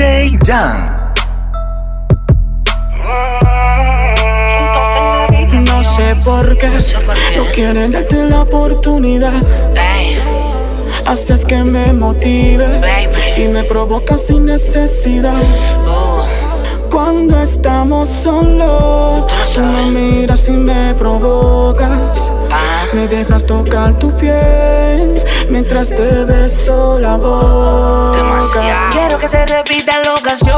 DJ Jan. No sé por qué no quieren darte la oportunidad. Haces que me motive y me provoca sin necesidad. Cuando estamos solos, tú me miras y me provocas. Me dejas tocar tu piel mientras te beso la boca. Quiero que se repita la ocasión.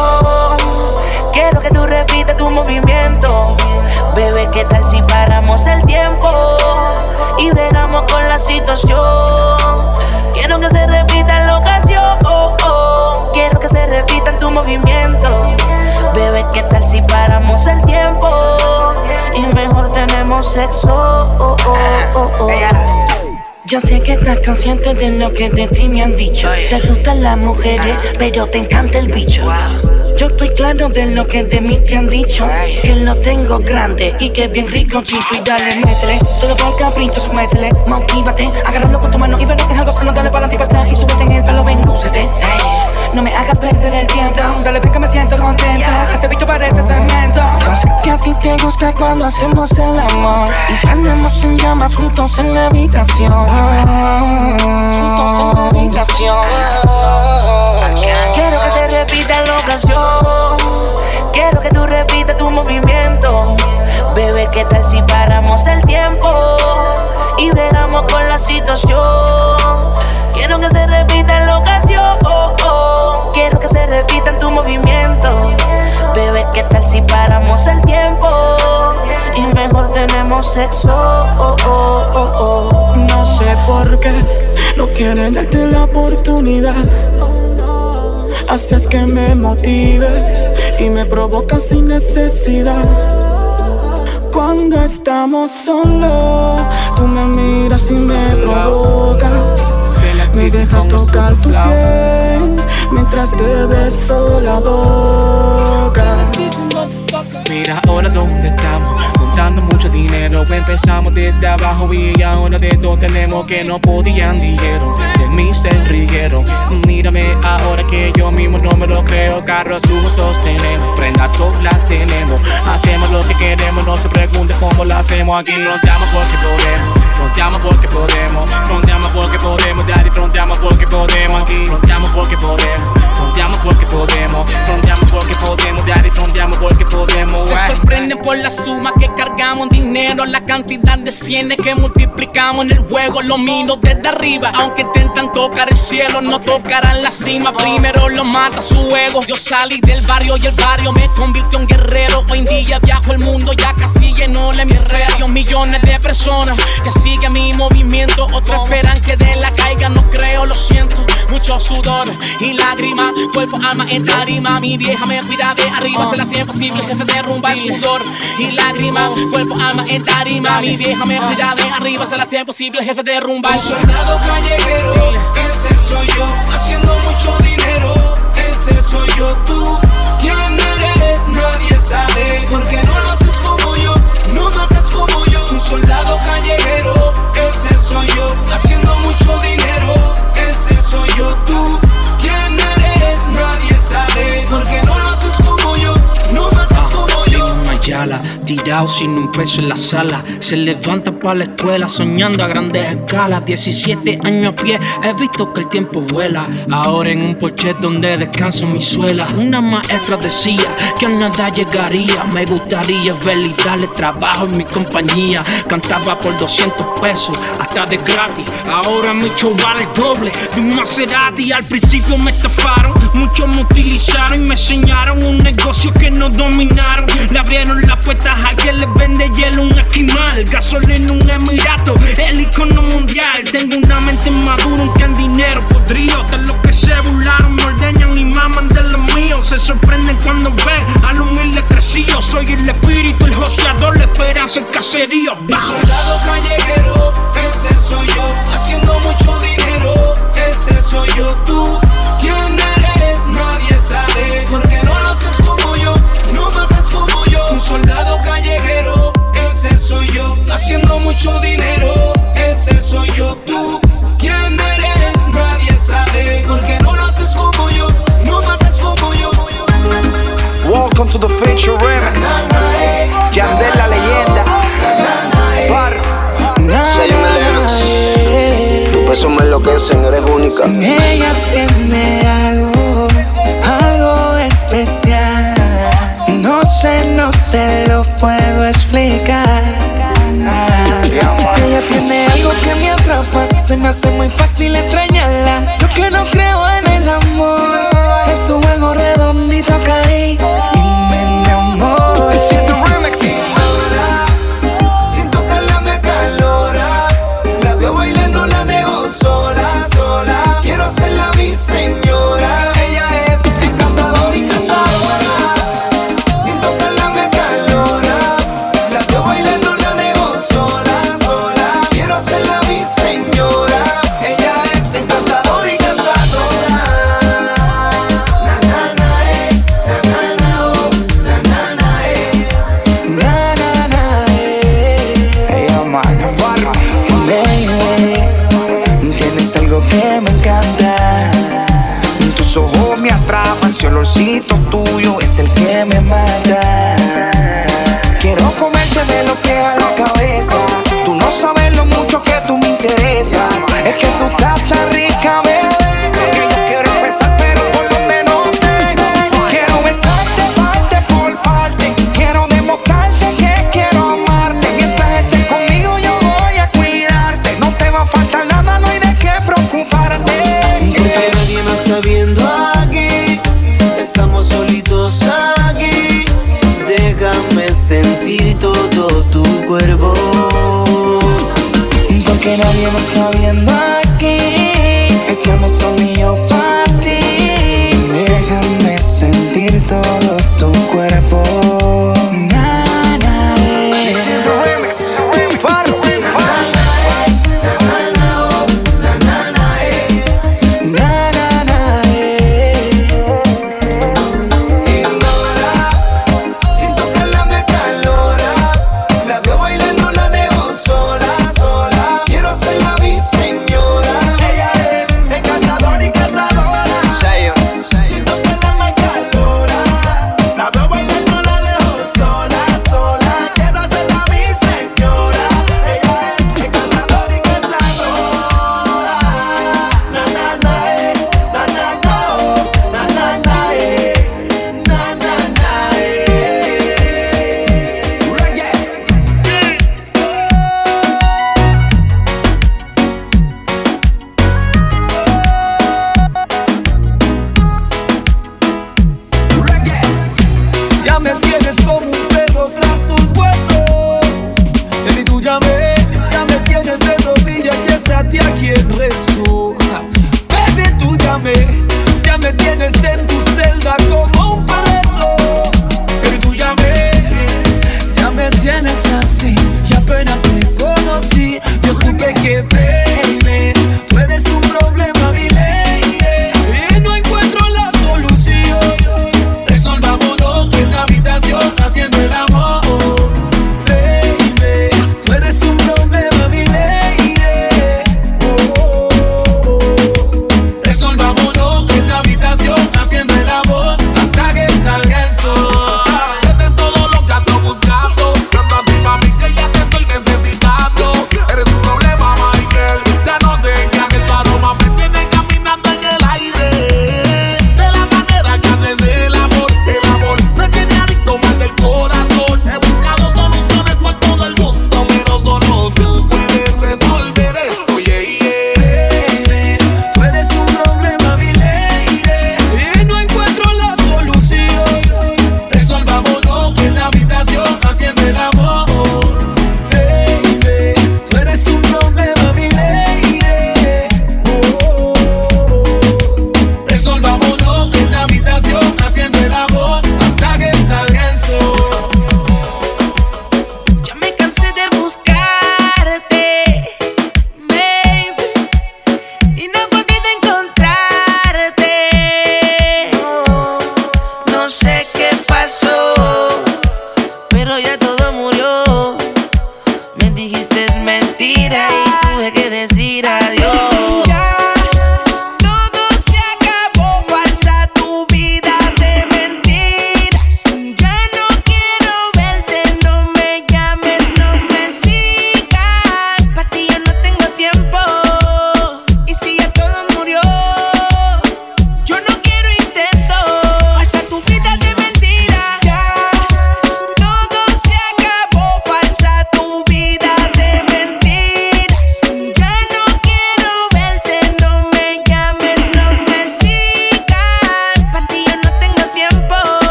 Quiero que tú repitas tu movimiento. Bebé, ¿qué tal si paramos el tiempo y bregamos con la situación? Quiero que se repita la ocasión. Quiero que se repita tu movimiento. Bebé, ¿qué tal si paramos el tiempo y mejor tenemos sexo? Yo sé que estás consciente de lo que de ti me han dicho. Te gustan las mujeres, pero te encanta el bicho. Yo estoy claro de lo que de mí te han dicho. Que lo tengo grande y que bien rico, chicho. Y dale, métele. Solo por capricho, métele. Motívate, agárralo con tu mano y verás que es algo sano. Dale para la y súbete en el pelo, ven, lúcete. No me hagas perder el tiempo. Dale, que me siento contento. Este bicho parece cemento. Yo sé que a ti te gusta cuando hacemos el amor. Y prendemos en llamas juntos en la habitación. Quiero que se repita la ocasión. Quiero que tú repitas tu movimiento. Bebé, ¿qué tal si paramos el tiempo y bregamos con la situación? Quiero que se repita repita en tu movimiento. Bebé, ¿qué tal si paramos el tiempo y mejor tenemos sexo? No sé por qué no quieren darte la oportunidad. Haces que me motives y me provocas sin necesidad. Cuando estamos solos, tú me miras y me provocas. Me dejas tocar tu piel mientras te beso la boca. Mira ahora dónde estamos, contando mucho dinero. Empezamos desde abajo y ahora de todo tenemos que no podían, dijeron. De mí se rieron. Mírame ahora que yo mismo no me lo creo. Carros, usos tenemos, prendas solas tenemos. Hacemos lo que queremos, no se pregunte cómo lo hacemos. Aquí fronteamos porque podemos, fronteamos porque podemos, fronteamos porque podemos, daddy, fronteamos porque podemos. Aquí fronteamos porque podemos, fronteamos porque podemos, fronteamos porque podemos, daddy, fronteamos porque podemos. Se sorprenden por la suma que cargamos dinero, la cantidad de cienes que multiplicamos en el juego. Lo miro desde arriba, aunque intentan tocar el cielo, no tocarán la cima. Primero lo mata su ego. Yo salí del barrio y el barrio me convirtió en guerrero. Hoy en día viajo el mundo, ya casi lleno el hemisferio. Millones de personas que siguen mi movimiento. Otros esperan que de la caiga, no creo, lo siento. Mucho sudor y lágrimas, cuerpo, alma en tarima. Mi vieja me cuida de arriba, se la hacía imposible que se derrumba el sudor y lágrimas, cuerpo, alma en tarima. Mi vieja me cuida de arriba, se la hacía imposible jefe derrumba el soldado callejero, ese soy yo, haciendo mucho dinero, ese soy yo, tú, ¿quién eres? Nadie sabe, porque no tirado sin un peso en la sala. Se levanta para la escuela soñando a grandes escalas. 17 años a pie, he visto que el tiempo vuela. Ahora en un porche donde descanso mi suela. Una maestra decía que a nada llegaría. Me gustaría verle y darle trabajo en mi compañía. Cantaba por 200 pesos, hasta de gratis. Ahora mi show vale el doble de un Maserati. Al principio me estafaron, muchos me utilizaron y me enseñaron un negocio que no dominaron. Le abrieron las puertas a quien les vende hielo un esquimal. Gasolina un emirato, el icono mundial. Tengo una mente madura, un en dinero podrido. De los que se burlaron, me y maman de los míos. Se sorprenden cuando ven al humilde crecido. Soy el espíritu, el joseador, la esperanza, el caserío. Bajo. Soldado callejero, ella tiene algo, algo especial. No sé, no te lo puedo explicar. Ella tiene algo que me atrapa, se me hace muy fácil extrañarla. Yo que no creo en el amor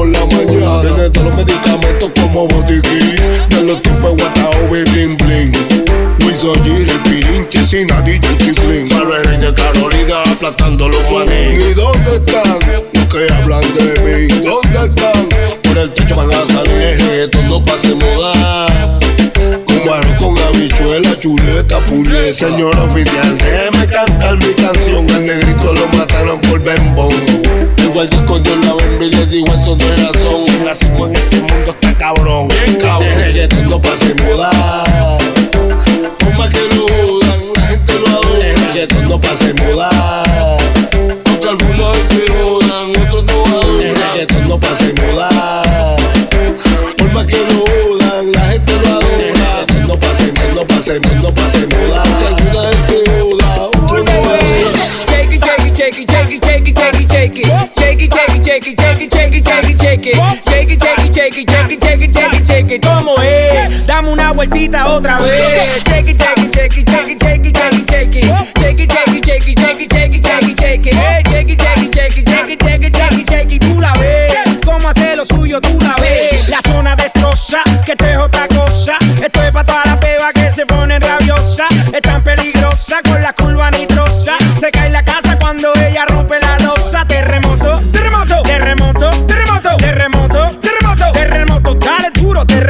por la mañana. Tiene todos los medicamentos como botiquín. De los tipos guatao y bling bling. Wiso G, el pirín, chisina, DJ Chiflin. Salve de Carolina aplastando los maní. ¿Y dónde están los que hablan de mí? ¿Dónde están? Por el techo van a salir. Estos no pasen moda. Cubano con habichuela, chuleta, puleta. Señor oficial, déjeme cantar mi canción. Al negrito lo mataron por bembón Igualdad con Dios la ven y le digo eso no es razón. Nacimos en este mundo está cabrón. Bien cabrón. El reggaetón no pasa de moda. Por más que lo jodan, la gente lo adora. El reggaetón no pasa de moda. Aunque algunos te jodan, otros no adoran. El reggaetón no pasa de moda. Por más que lo shake it, shake it, shake it, shake shake como es. Dame una vueltita otra vez. Shake it, shake it, shake it, shake it, shake it, shake it, shake it, shake shake shake shake tú la ves. Cómo hace lo suyo, tú la ves. La zona destroza que te jota Brote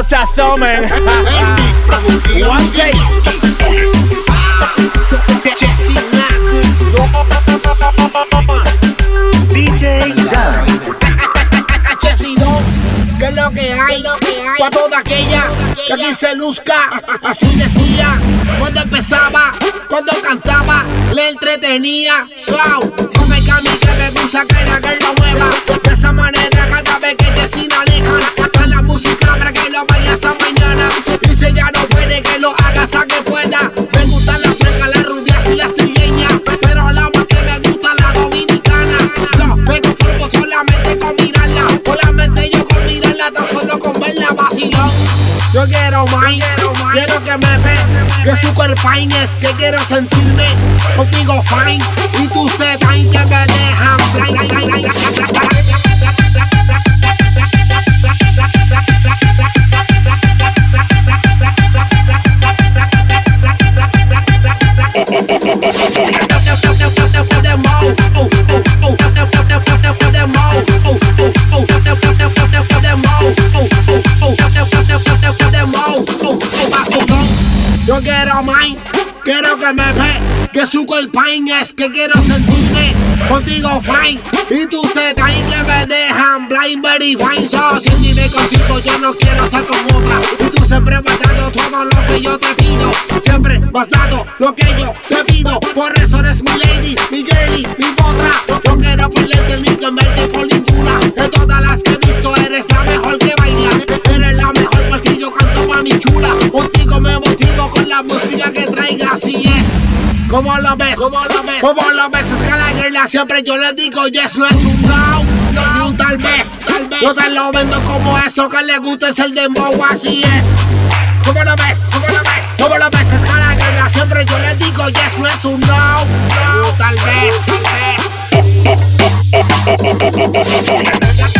no se asomen. DJ Jan. ¿qué es lo que hay? Pa' toda aquella que aquí se luzca, así decía. Cuando empezaba, cuando cantaba, le entretenía. Suau, come que me gusta que la guerra mueva. Fine es que quiero sentirme contigo fine y tú te que me dejan su cuerpo es que quiero sentirme contigo fine. Y tú te ahí que me dejan blind very fine. So, si dime contigo, yo no quiero estar con otra. Y tú siempre me has todo lo que yo te pido. Siempre me has dado lo que yo te pido. Por eso eres mi lady, mi girlie, mi potra. No quiero perderte el que verte por ninguna. De todas las que he visto, eres la mejor que baila. Eres la mejor yo canto pa' mi chula. Contigo me motivo con la música que traiga, así es. ¿Cómo lo ves? ¿Cómo lo ves? ¿Cómo lo ves? Es que a la guerra siempre yo le digo yes, no es un no, ni un tal vez. Tal vez. Yo te lo vendo como eso que le gusta es el dembow, así es. ¿Cómo lo ves? ¿Cómo lo ves? ¿Cómo lo ves? Es que a la guerra siempre yo le digo yes, no es un no, ni un tal vez. Tal vez.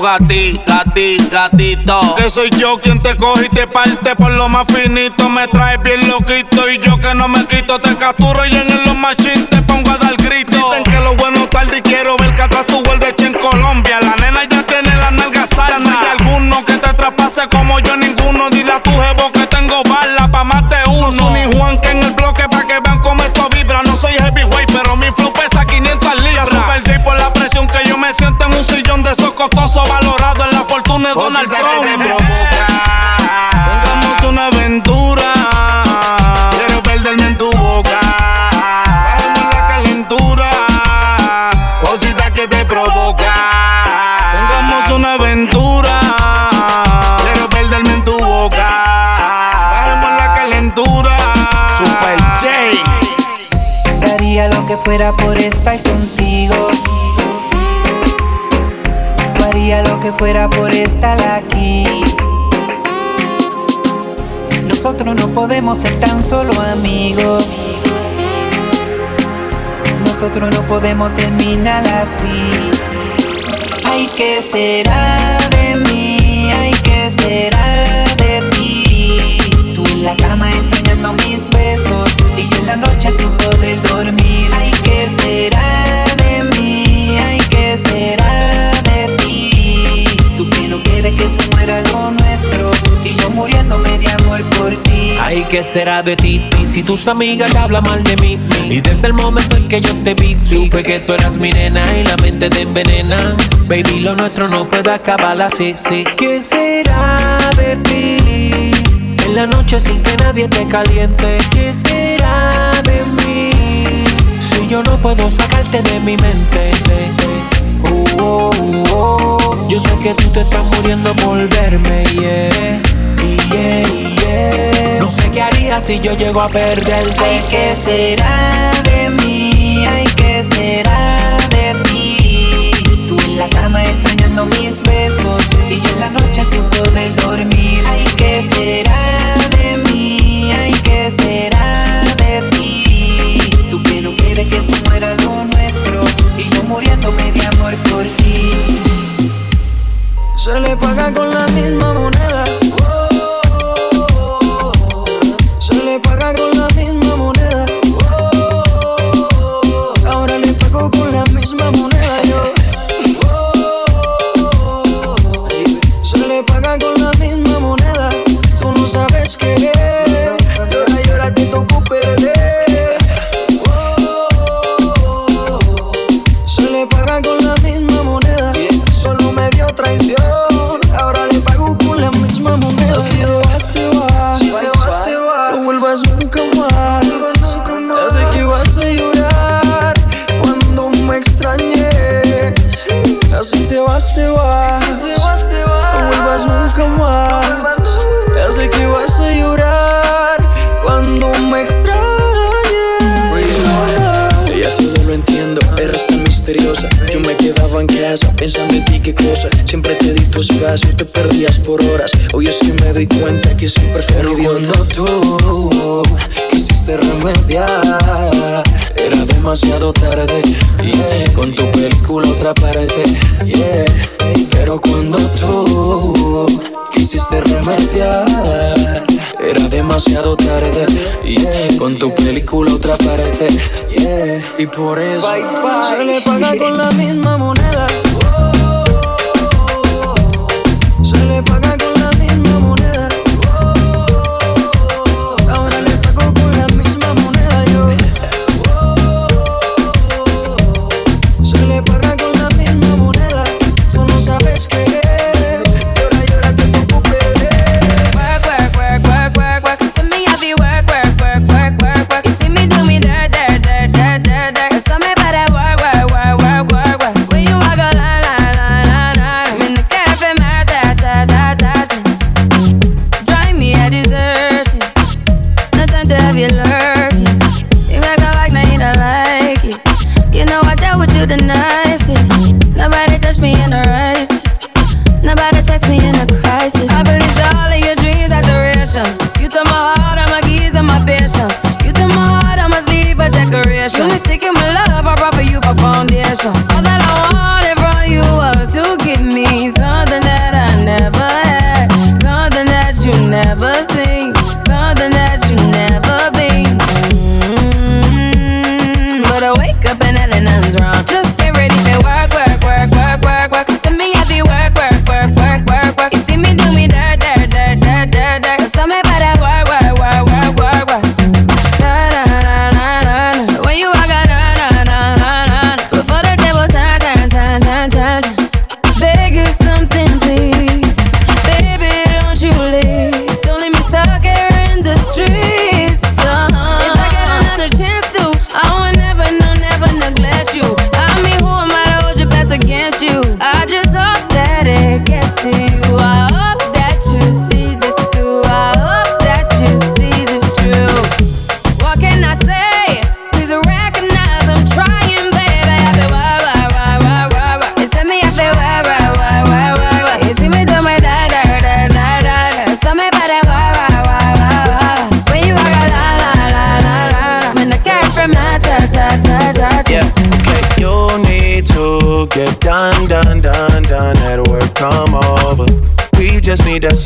Tu gatita gatito. Que soy yo quien te coge y te parte por lo más finito. Me trae bien loquito y yo que no me quito. Te capturo y en el los machín te pongo a dar grito. Dicen que lo bueno tarde y quiero ver que atrás tu hecho en Colombia. La nena ya tiene la nalga sana. No hay alguno que te traspase como yo, por estar contigo lo que fuera por estar aquí. Nosotros no podemos ser tan solo amigos. Nosotros no podemos terminar así. Ay, ¿qué será de mí? Ay, ¿qué será de ti? Tú en la cama extrañando mis besos y yo en la noche sin poder dormir. ¿Qué será de mí? Ay, ¿qué será que se muera lo nuestro y yo muriéndome de amor por ti. Ay, ¿qué será de ti? Y si tus amigas hablan mal de mí, y desde el momento en que yo te vi, supe que tú eras mi nena y la mente te envenena. Baby, lo nuestro no puede acabar así, sí. ¿Qué será de ti? En la noche sin que nadie te caliente, ¿qué será de mí? Yo no puedo sacarte de mi mente, oh, oh, oh. Yo sé que tú te estás muriendo por verme, yeah. Yeah, yeah. No sé qué haría si yo llego a perderte. Ay, ¿qué será de mí? Ay, ¿qué será de ti? Tú en la cama extrañando mis besos y yo en la noche sin poder dormir. Ay, ¿qué será de mí? Tú que no que se muera lo nuestro y yo muriéndome de amor por ti. Se le paga con la misma moneda.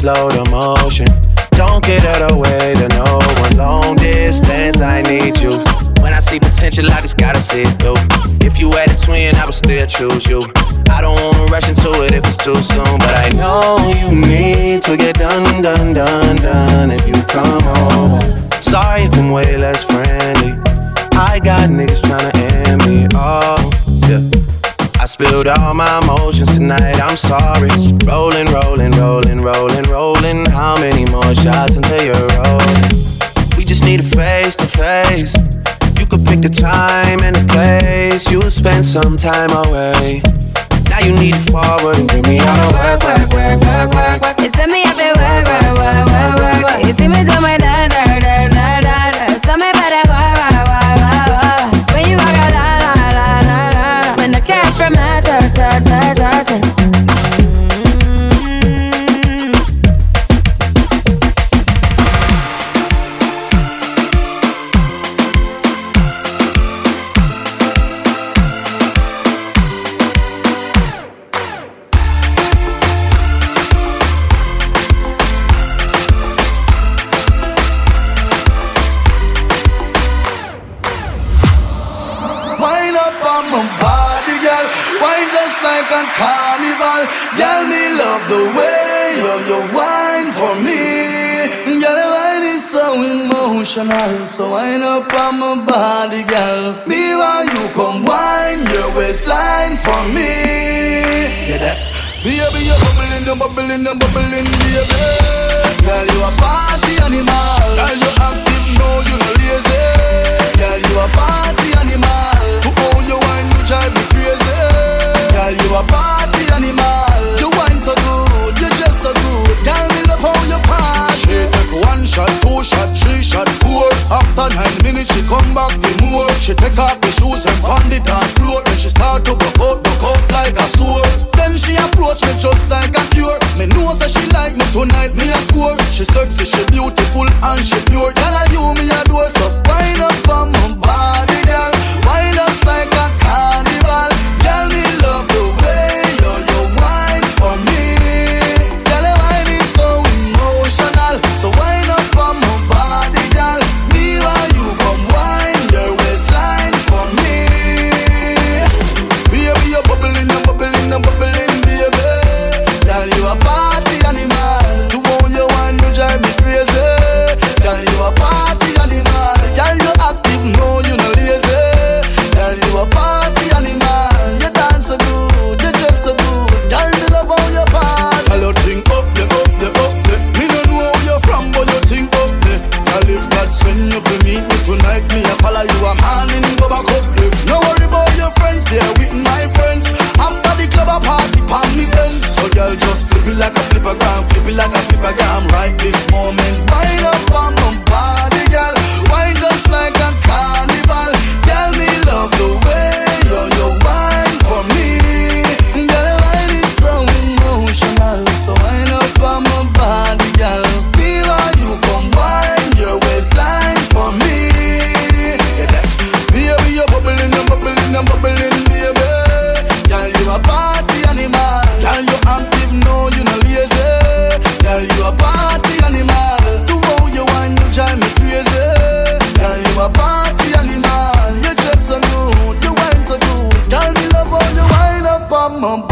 Slow the motion. Don't get out of way to no one. Long distance, I need you. When I see potential, I just gotta see it through. If you had a twin, I would still choose you. I don't wanna rush into it if it's too soon, but I know you need to get done, done, done, done. If you come over, sorry if I'm way less friendly. I got niggas tryna end me. Oh, yeah. I spilled all my emotions tonight, I'm sorry. Rolling, some time away. Now you need to forward and bring me out of work, work, work, work, work, work. You send me up work, work, work, work, work. You see me do my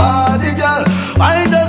body, girl. Wind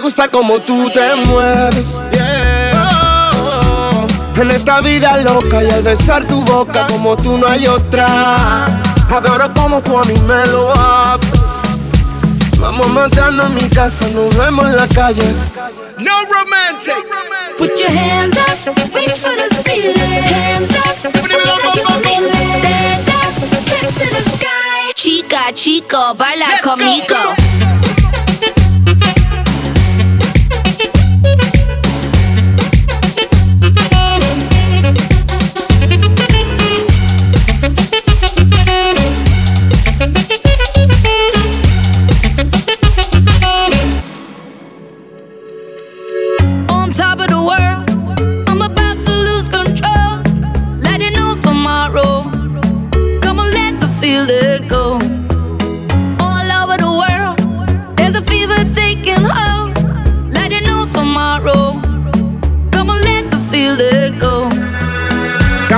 gusta como tú te mueves. Yeah. Oh, oh. En esta vida loca y al besar tu boca como tú no hay otra. Adoro como tú a mí me lo haces. Vamos a en mi casa, nos vemos en la calle. No romantic. Put your hands up, reach for the ceiling. Hands up, stand up, head to the sky. Chica, chico, baila Let's conmigo. Go.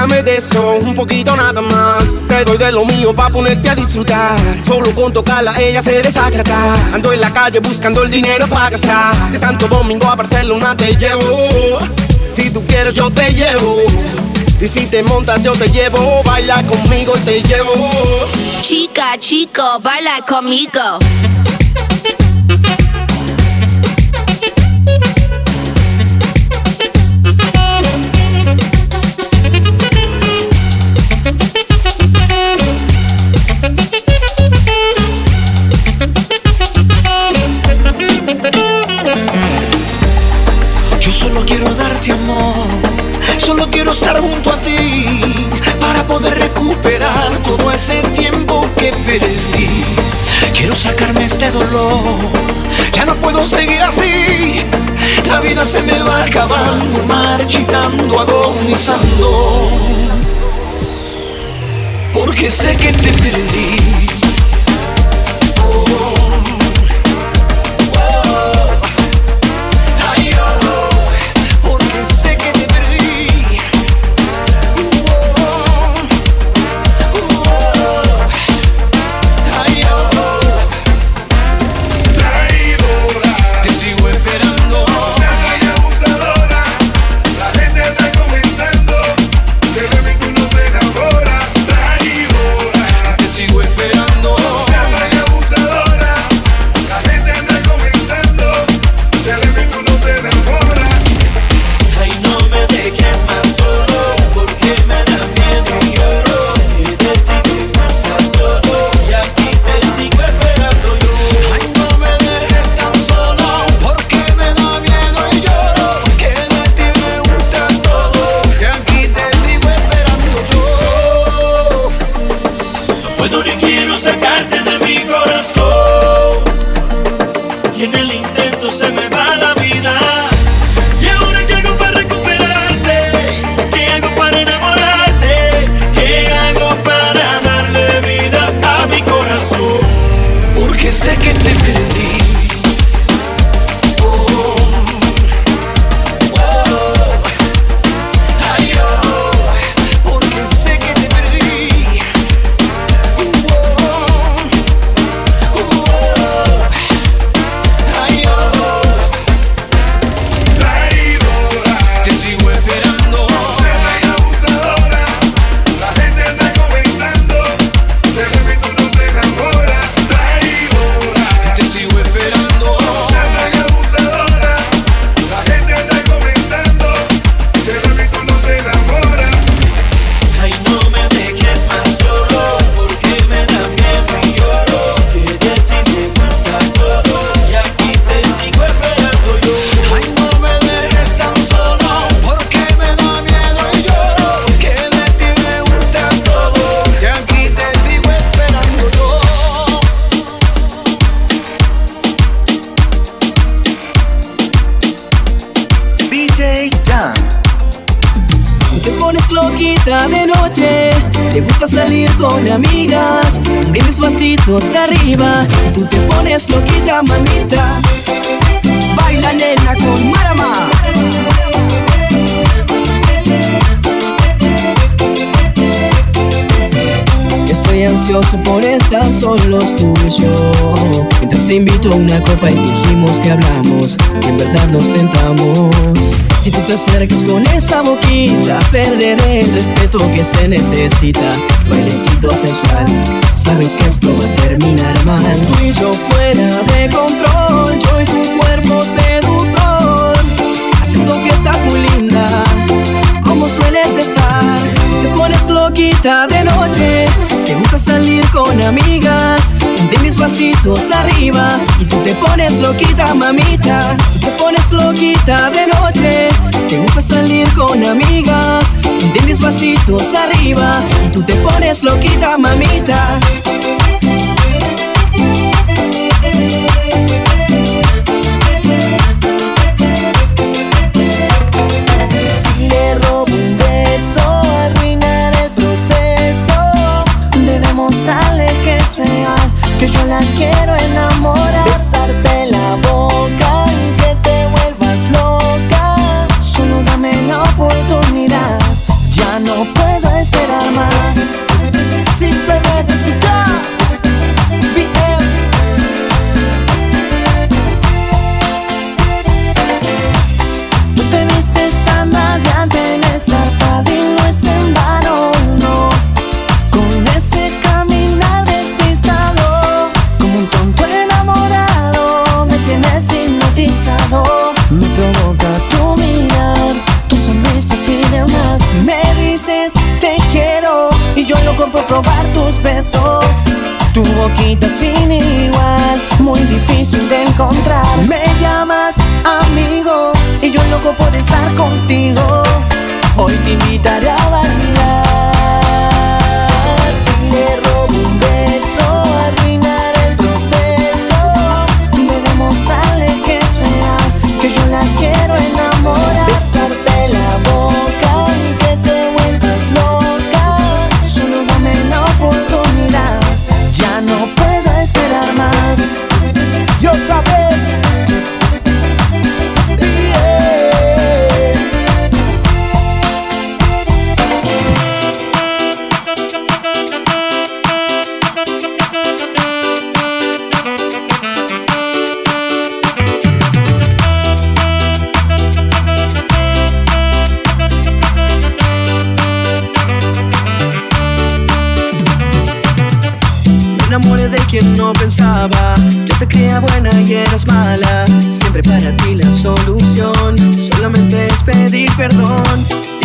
Dame de eso, un poquito nada más. Te doy de lo mío pa' ponerte a disfrutar. Solo con tocarla ella se desagrada. Ando en la calle buscando el dinero para gastar. De Santo Domingo a Barcelona te llevo. Si tú quieres yo te llevo. Y si te montas yo te llevo. Baila conmigo y te llevo. Chica, chico, baila conmigo. quiero estar junto a ti para poder recuperar todo ese tiempo que perdí. Quiero sacarme este dolor, ya no puedo seguir así. La vida se me va acabando, marchitando, agonizando. Porque sé que te perdí. no arriba. Tú te pones loquita, mamita. Baila nena con Mara ansioso por estar solos tú y. Mientras te invito a una copa y dijimos que hablamos, que en verdad nos tentamos. Si tú te acercas con esa boquita, perderé el respeto que se necesita. Bailecito sexual, sabes que esto va a terminar mal. Tú y yo fuera de control, yo y tu cuerpo se Te pones loquita de noche. Te gusta salir con amigas, de mis pasitos arriba. Y tú te pones loquita, mamita. Te pones loquita de noche. Te gusta salir con amigas, de mis pasitos arriba. Y tú te pones loquita, mamita.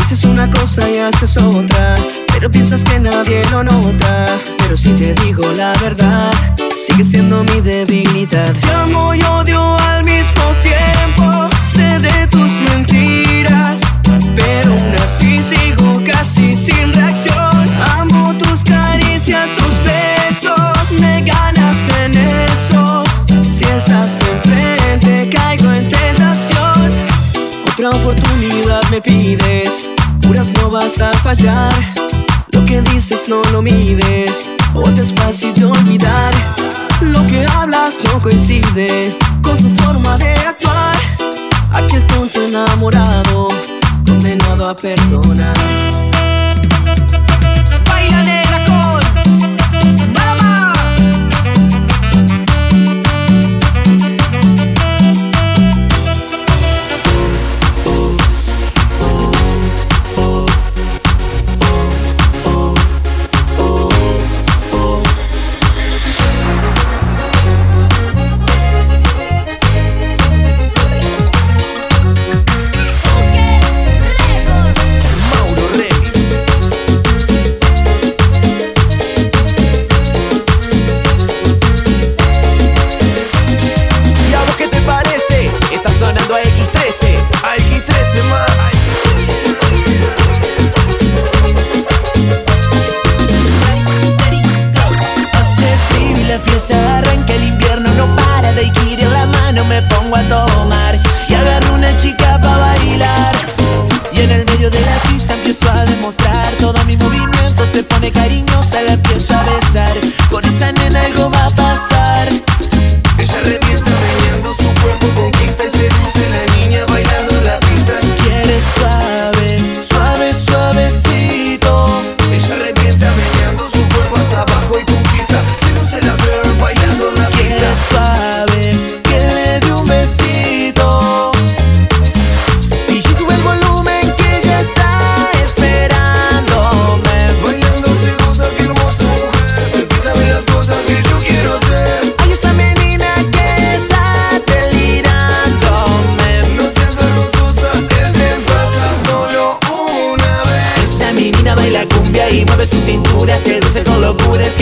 Dices una cosa y haces otra, pero piensas que nadie lo nota. Pero si te digo la verdad, sigue siendo mi debilidad. Te amo y odio al mismo tiempo, sé de tus mentiras, pero aún así sigo casi sin reacción. Amo tus caricias, tus besos, me ganas en eso. Si estás enfrente, caigo en tentación. Otra oportunidad me pides a fallar. Lo que dices no lo mides, o te es fácil de olvidar. Lo que hablas no coincide con tu forma de actuar. Aquel tonto enamorado, condenado a perdonar.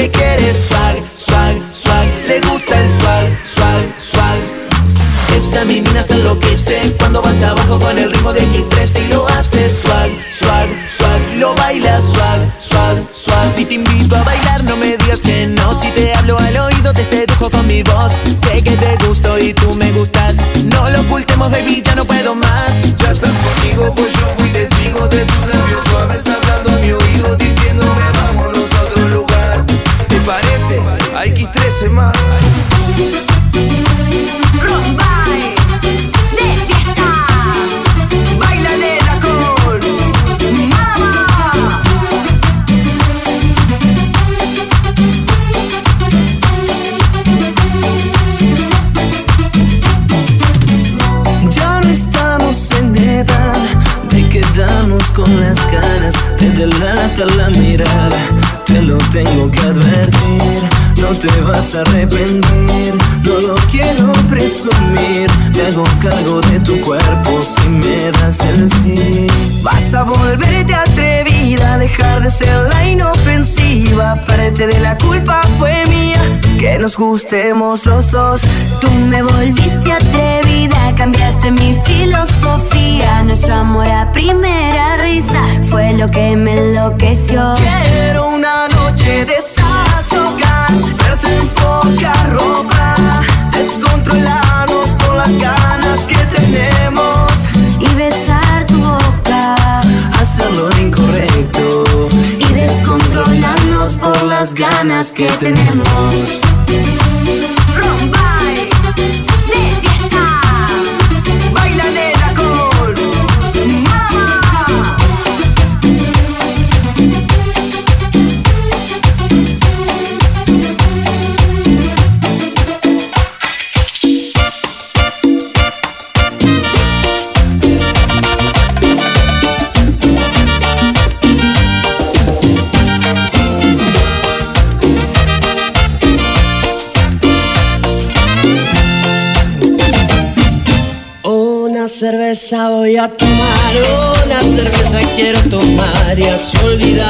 quieres. nos gustemos los dos. Tú me volviste atrevida, cambiaste mi filosofía. Nuestro amor a primera risa fue lo que me enloqueció. Quiero una noche de esas locas, verte en poca ropa, descontrolarnos por las ganas que tenemos y besar tu boca, hacer lo incorrecto y descontrolarnos por las ganas que tenemos. Tomar y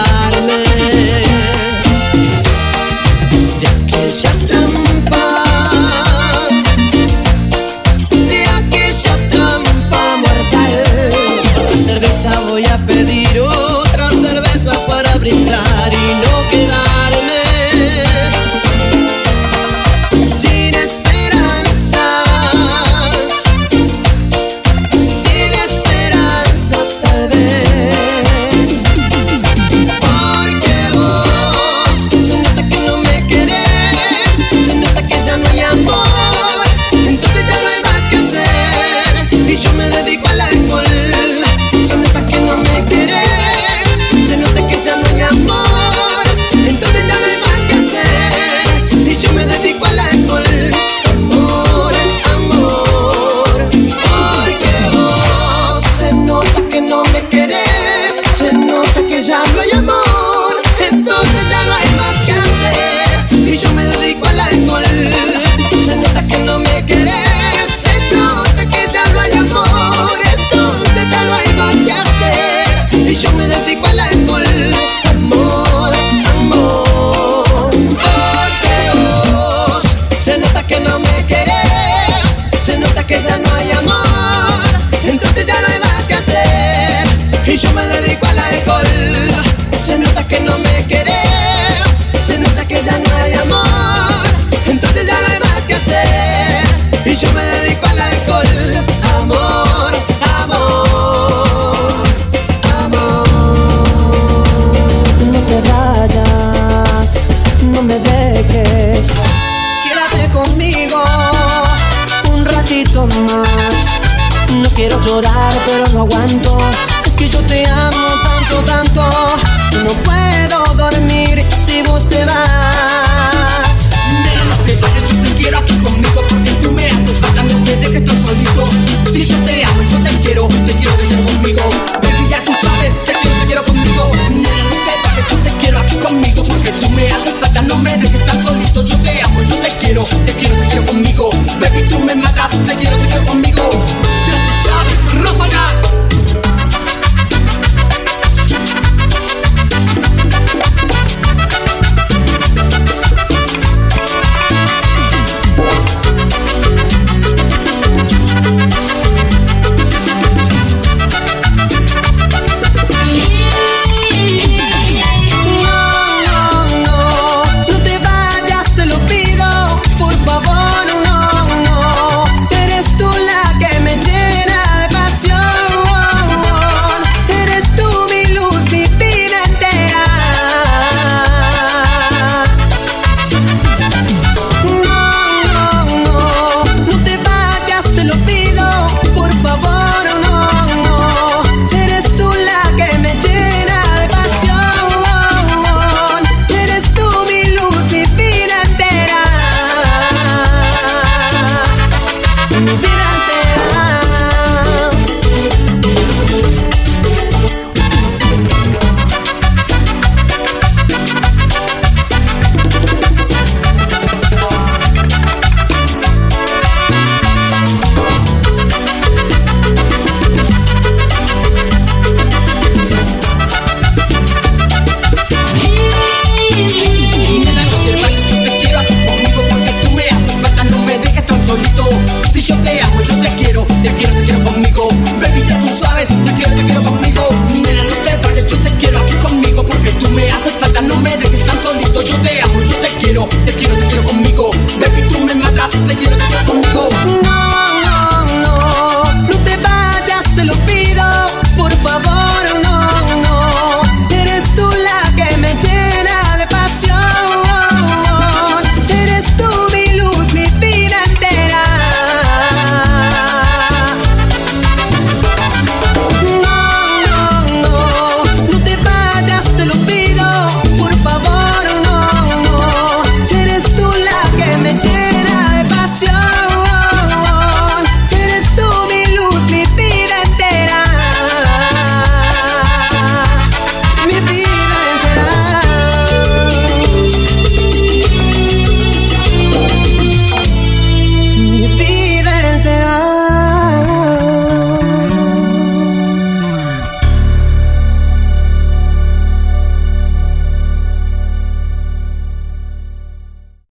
lejos te vas.